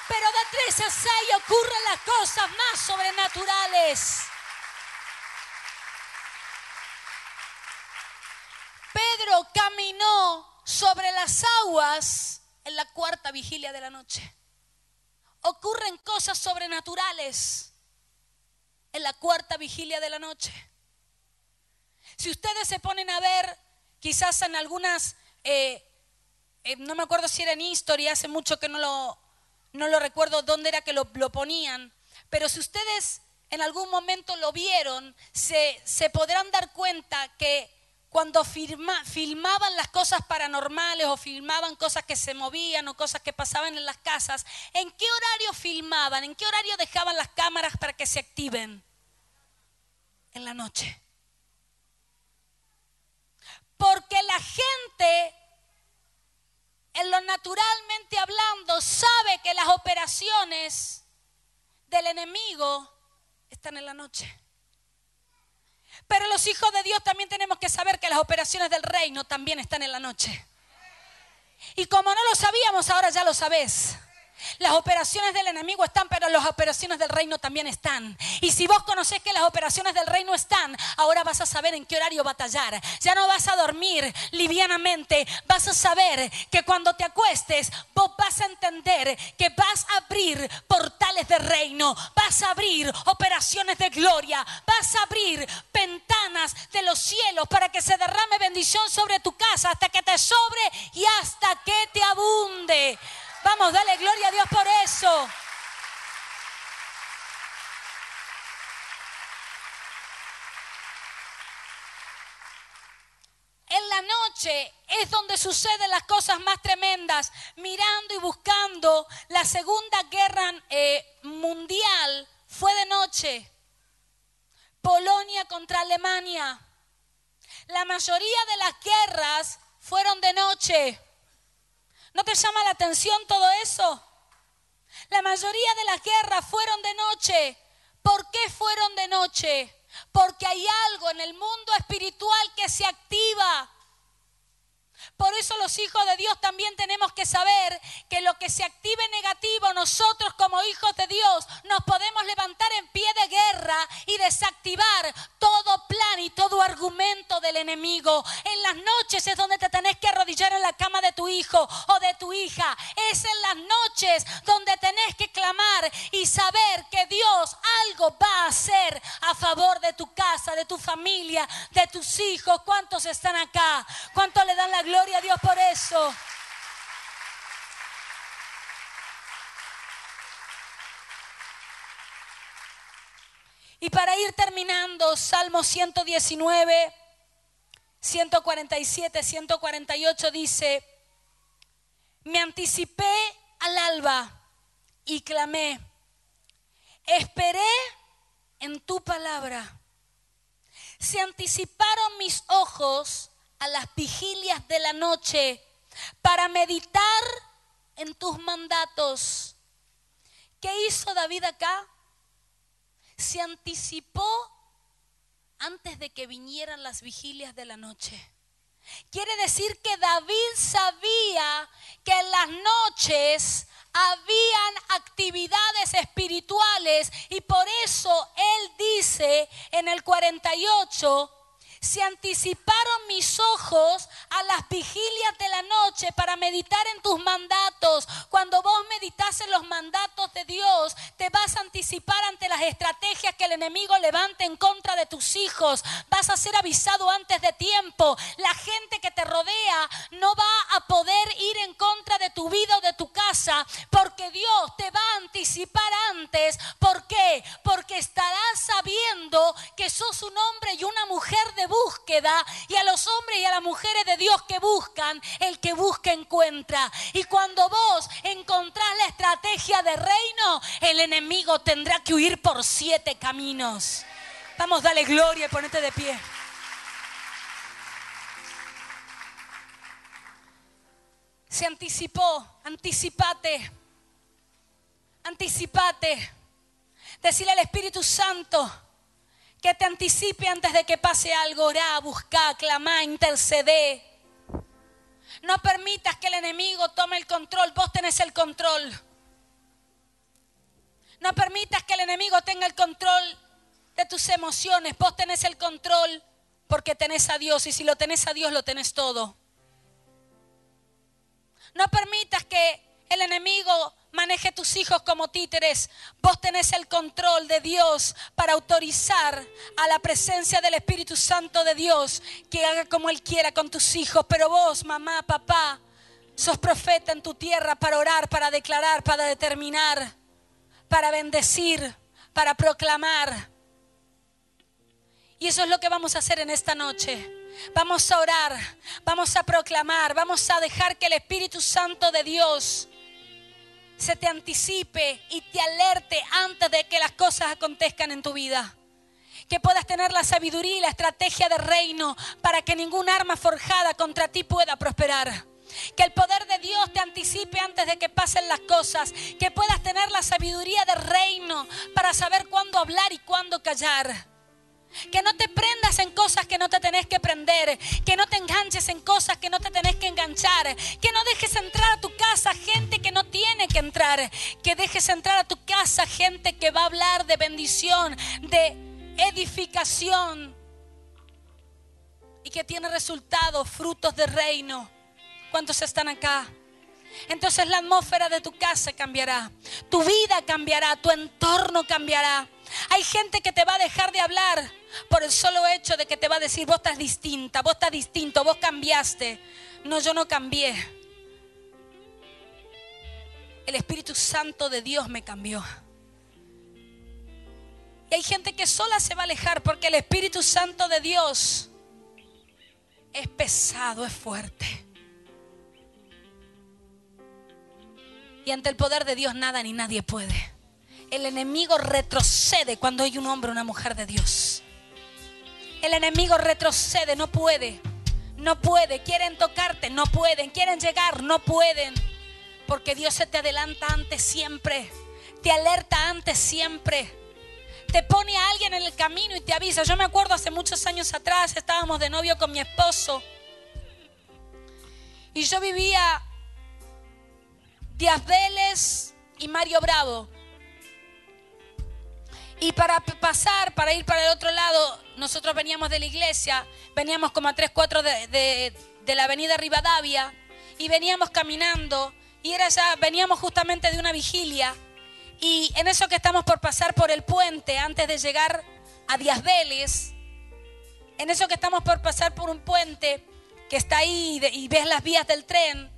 [SPEAKER 1] Pero de 3 a 6 ocurren las cosas más sobrenaturales. Pedro caminó sobre las aguas en la cuarta vigilia de la noche. Ocurren cosas sobrenaturales en la cuarta vigilia de la noche. Si ustedes se ponen a ver, quizás en algunas, eh, eh, no me acuerdo si era en History, hace mucho que no lo, no lo recuerdo dónde era que lo, ponían, pero si ustedes en algún momento lo vieron, se, se podrán dar cuenta que cuando filmaban las cosas paranormales o filmaban cosas que se movían o cosas que pasaban en las casas, ¿en qué horario filmaban? ¿En qué horario dejaban las cámaras para que se activen? En la noche. Porque la gente, en lo naturalmente hablando, sabe que las operaciones del enemigo están en la noche. Pero los hijos de Dios también tenemos que saber que las operaciones del reino también están en la noche. Y como no lo sabíamos, ahora ya lo sabes. Las operaciones del enemigo están, pero las operaciones del reino también están. Y si vos conocés que las operaciones del reino están, ahora vas a saber en qué horario batallar. Ya no vas a dormir livianamente. Vas a saber que cuando te acuestes, vos vas a entender que vas a abrir portales de reino. Vas a abrir operaciones de gloria. Vas a abrir ventanas de los cielos para que se derrame bendición sobre tu casa hasta que te sobre y hasta que te abunde. Vamos, dale gloria a Dios por eso. En la noche es donde suceden las cosas más tremendas. Mirando y buscando la Segunda Guerra eh, Mundial fue de noche. Polonia contra Alemania. La mayoría de las guerras fueron de noche. ¿No te llama la atención todo eso? La mayoría de las guerras fueron de noche. ¿Por qué fueron de noche? Porque hay algo en el mundo espiritual que se activa por eso los hijos de Dios también tenemos que saber que lo que se active negativo, nosotros como hijos de Dios nos podemos levantar en pie de guerra y desactivar todo plan y todo argumento del enemigo. En las noches es donde te tenés que arrodillar en la cama de tu hijo o de tu hija. Es en las noches donde tenés que clamar y saber que Dios algo va a hacer a favor de tu casa, de tu familia, de tus hijos. ¿Cuántos están acá? ¿Cuántos le dan la gloria a Dios por eso. Y para ir terminando, Salmo 119, 147, 148 dice, me anticipé al alba y clamé, esperé en tu palabra. Se anticiparon mis ojos a las vigilias de la noche para meditar en tus mandatos. ¿Qué hizo David acá? Se anticipó antes de que vinieran las vigilias de la noche. Quiere decir que David sabía que en las noches habían actividades espirituales y por eso él dice en el 48, se anticiparon mis ojos a las vigilias de la noche para meditar en tus mandatos. Cuando vos meditas en los mandatos de Dios, te vas a anticipar ante las estrategias que el enemigo levante en contra de tus hijos. Vas a ser avisado antes de tiempo. La gente que te rodea no va a poder ir en contra de tu vida o de tu casa porque Dios te va a anticipar antes. ¿Por qué? Porque estarás sabiendo que sos un hombre y una mujer de búsqueda y a los hombres y a las mujeres de Dios que buscan, el que busca encuentra. Y cuando vos encontrás la estrategia de reino, el enemigo tendrá que huir por siete caminos. Vamos, dale gloria y ponete de pie. Se anticipó, anticipate, anticipate. Decirle al Espíritu Santo, que te anticipe antes de que pase algo. Orá, busca, clama, intercede. No permitas que el enemigo tome el control. Vos tenés el control. No permitas que el enemigo tenga el control de tus emociones. Vos tenés el control porque tenés a Dios. Y si lo tenés a Dios, lo tenés todo. No permitas que el enemigo maneje tus hijos como títeres. Vos tenés el control de Dios para autorizar a la presencia del Espíritu Santo de Dios que haga como Él quiera con tus hijos. Pero vos, mamá, papá, sos profeta en tu tierra para orar, para declarar, para determinar, para bendecir, para proclamar. Y eso es lo que vamos a hacer en esta noche. Vamos a orar, vamos a proclamar, vamos a dejar que el Espíritu Santo de Dios se te anticipe y te alerte antes de que las cosas acontezcan en tu vida. Que puedas tener la sabiduría y la estrategia de reino para que ningún arma forjada contra ti pueda prosperar. Que el poder de Dios te anticipe antes de que pasen las cosas. Que puedas tener la sabiduría de reino para saber cuándo hablar y cuándo callar. Que no te prendas en cosas que no te tenés que prender. Que no te enganches en cosas que no te tenés que enganchar. Que no dejes entrar a tu casa gente que no tiene que entrar. Que dejes entrar a tu casa gente que va a hablar de bendición, de edificación. Y que tiene resultados, frutos de reino. ¿Cuántos están acá? Entonces la atmósfera de tu casa cambiará. Tu vida cambiará. Tu entorno cambiará. Hay gente que te va a dejar de hablar por el solo hecho de que te va a decir, vos estás distinta, vos estás distinto, vos cambiaste. No, yo no cambié. El Espíritu Santo de Dios me cambió. Y hay gente que sola se va a alejar porque el Espíritu Santo de Dios es pesado, es fuerte. Y ante el poder de Dios nada ni nadie puede. El enemigo retrocede cuando hay un hombre o una mujer de Dios. El enemigo retrocede, no puede. No puede. Quieren tocarte, no pueden. Quieren llegar, no pueden. Porque Dios se te adelanta antes siempre. Te alerta antes siempre. Te pone a alguien en el camino y te avisa. Yo me acuerdo hace muchos años atrás, estábamos de novio con mi esposo. Y yo vivía Díaz Vélez y Mario Bravo. Y para pasar, para ir para el otro lado, nosotros veníamos de la iglesia, veníamos como a 3, 4 de, de, la avenida Rivadavia y veníamos caminando y era ya, veníamos justamente de una vigilia y en eso que estamos por pasar por el puente antes de llegar a Díaz Vélez, en eso que estamos por pasar por un puente que está ahí y ves las vías del tren,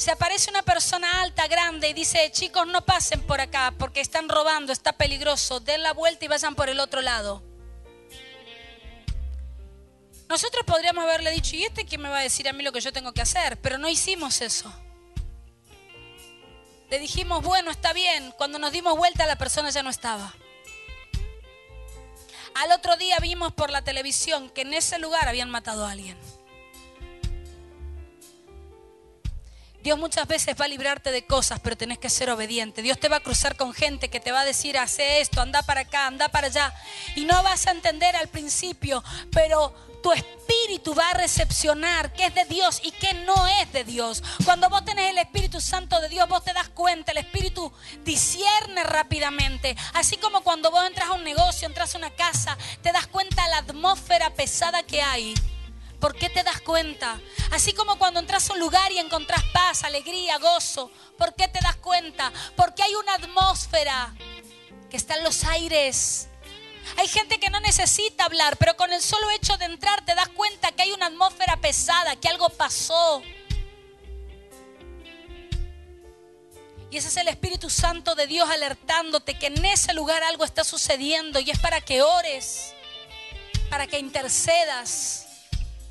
[SPEAKER 1] se aparece una persona alta, grande y dice, chicos, no pasen por acá porque están robando, está peligroso, den la vuelta y vayan por el otro lado. Nosotros podríamos haberle dicho, ¿y este quién me va a decir a mí lo que yo tengo que hacer? Pero no hicimos eso. Le dijimos, bueno, está bien. Cuando nos dimos vuelta la persona ya no estaba. Al otro día vimos por la televisión que en ese lugar habían matado a alguien. Dios muchas veces va a librarte de cosas, pero tenés que ser obediente. Dios te va a cruzar con gente que te va a decir, hace esto, anda para acá, anda para allá. Y no vas a entender al principio, pero tu espíritu va a recepcionar qué es de Dios y qué no es de Dios. Cuando vos tenés el Espíritu Santo de Dios, vos te das cuenta, el Espíritu discierne rápidamente. Así como cuando vos entras a un negocio, entras a una casa, te das cuenta la atmósfera pesada que hay. ¿Por qué te das cuenta? Así como cuando entras a un lugar y encontrás paz, alegría, gozo. ¿Por qué te das cuenta? Porque hay una atmósfera que está en los aires. Hay gente que no necesita hablar, pero con el solo hecho de entrar te das cuenta que hay una atmósfera pesada, que algo pasó. Y ese es el Espíritu Santo de Dios alertándote que en ese lugar algo está sucediendo y es para que ores, para que intercedas.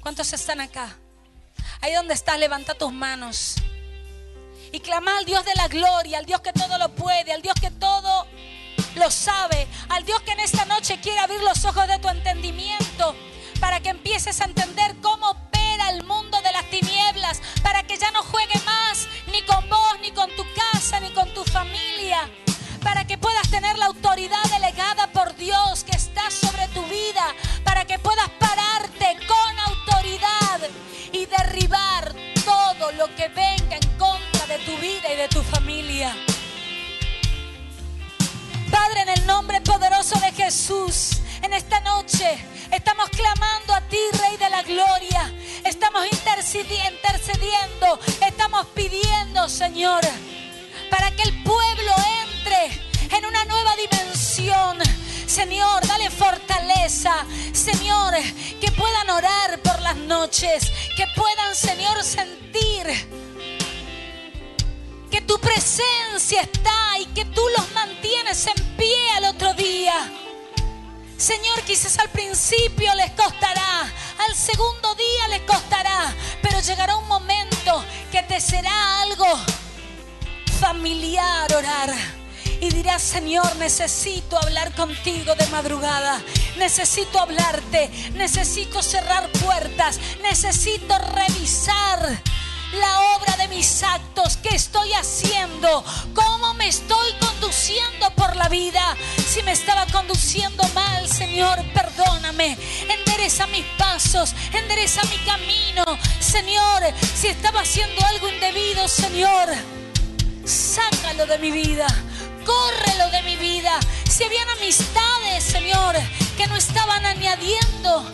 [SPEAKER 1] ¿Cuántos están acá? Ahí donde estás, levanta tus manos. Y clama al Dios de la gloria, al Dios que todo lo puede, al Dios que todo lo sabe, al Dios que en esta noche quiere abrir los ojos de tu entendimiento para que empieces a entender cómo opera el mundo de las tinieblas, para que ya no juegue más ni con vos, ni con tu casa, ni con tu familia, para que puedas tener la autoridad delegada por Dios que está sobre tu vida, para que puedas pararte con y derribar todo lo que venga en contra de tu vida y de tu familia. Padre, en el nombre poderoso de Jesús, en esta noche estamos clamando a ti, Rey de la Gloria. Estamos intercediendo, estamos pidiendo, Señor, para que el pueblo entre en una nueva dimensión. Señor, dale fortaleza. Señor, que puedan orar por las noches. Que puedan, Señor, sentir que tu presencia está y que tú los mantienes en pie al otro día. Señor, quizás al principio les costará, al segundo día les costará, pero llegará un momento que te será algo familiar orar y dirás, Señor, necesito hablar contigo de madrugada, necesito hablarte, necesito cerrar puertas, necesito revisar la obra de mis actos, qué estoy haciendo, cómo me estoy conduciendo por la vida, si me estaba conduciendo mal, Señor, perdóname. Endereza mis pasos, endereza mi camino. Señor, si estaba haciendo algo indebido, Señor, sácalo de mi vida. Córrelo de mi vida. Si habían amistades, Señor, que no estaban añadiendo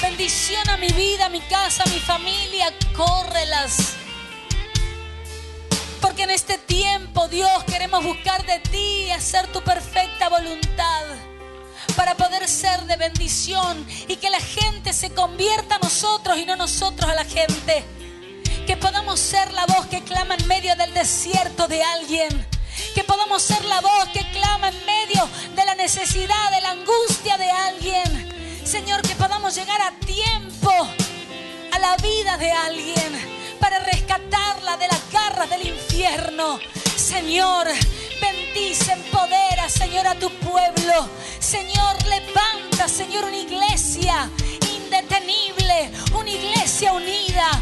[SPEAKER 1] bendición a mi vida, a mi casa, a mi familia, córrelas. Porque en este tiempo, Dios, queremos buscar de ti y hacer tu perfecta voluntad para poder ser de bendición y que la gente se convierta a nosotros y no nosotros a la gente. Que podamos ser la voz que clama en medio del desierto de alguien. Que podamos ser la voz que clama en medio de la necesidad, de la angustia de alguien. Señor, que podamos llegar a tiempo a la vida de alguien para rescatarla de las garras del infierno. Señor, bendice, empodera, Señor, a tu pueblo. Señor, levanta, Señor, una iglesia indetenible, una iglesia unida,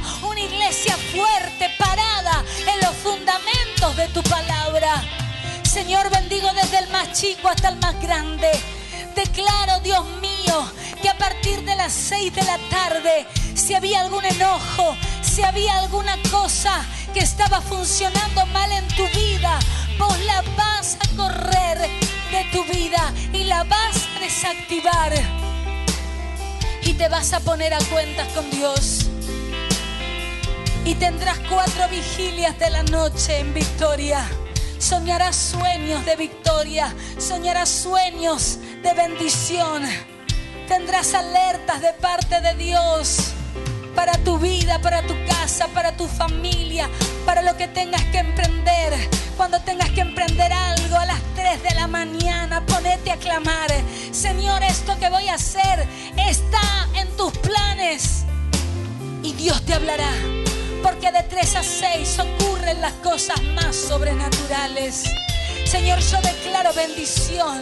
[SPEAKER 1] Señor, bendigo desde el más chico hasta el más grande. Declaro, Dios mío, que a partir de las seis de la tarde, si había algún enojo, si había alguna cosa que estaba funcionando mal en tu vida, vos la vas a correr de tu vida y la vas a desactivar. Y te vas a poner a cuentas con Dios. Y tendrás cuatro vigilias de la noche en victoria. Soñarás sueños de victoria. Soñarás sueños de bendición. Tendrás alertas de parte de Dios para tu vida, para tu casa, para tu familia, para lo que tengas que emprender. Cuando tengas que emprender algo a las 3 de la mañana, ponete a clamar, Señor, esto que voy a hacer está en tus planes. Y Dios te hablará, porque de 3 a 6 ocurren las cosas más sobrenaturales. Señor, yo declaro bendición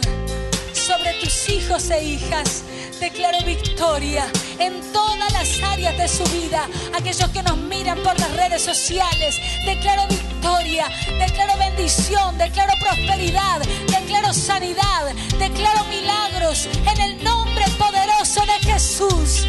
[SPEAKER 1] sobre tus hijos e hijas declaro victoria en todas las áreas de su vida. Aquellos que nos miran por las redes sociales, declaro victoria, declaro bendición, declaro prosperidad, declaro sanidad, declaro milagros en el nombre poderoso de Jesús.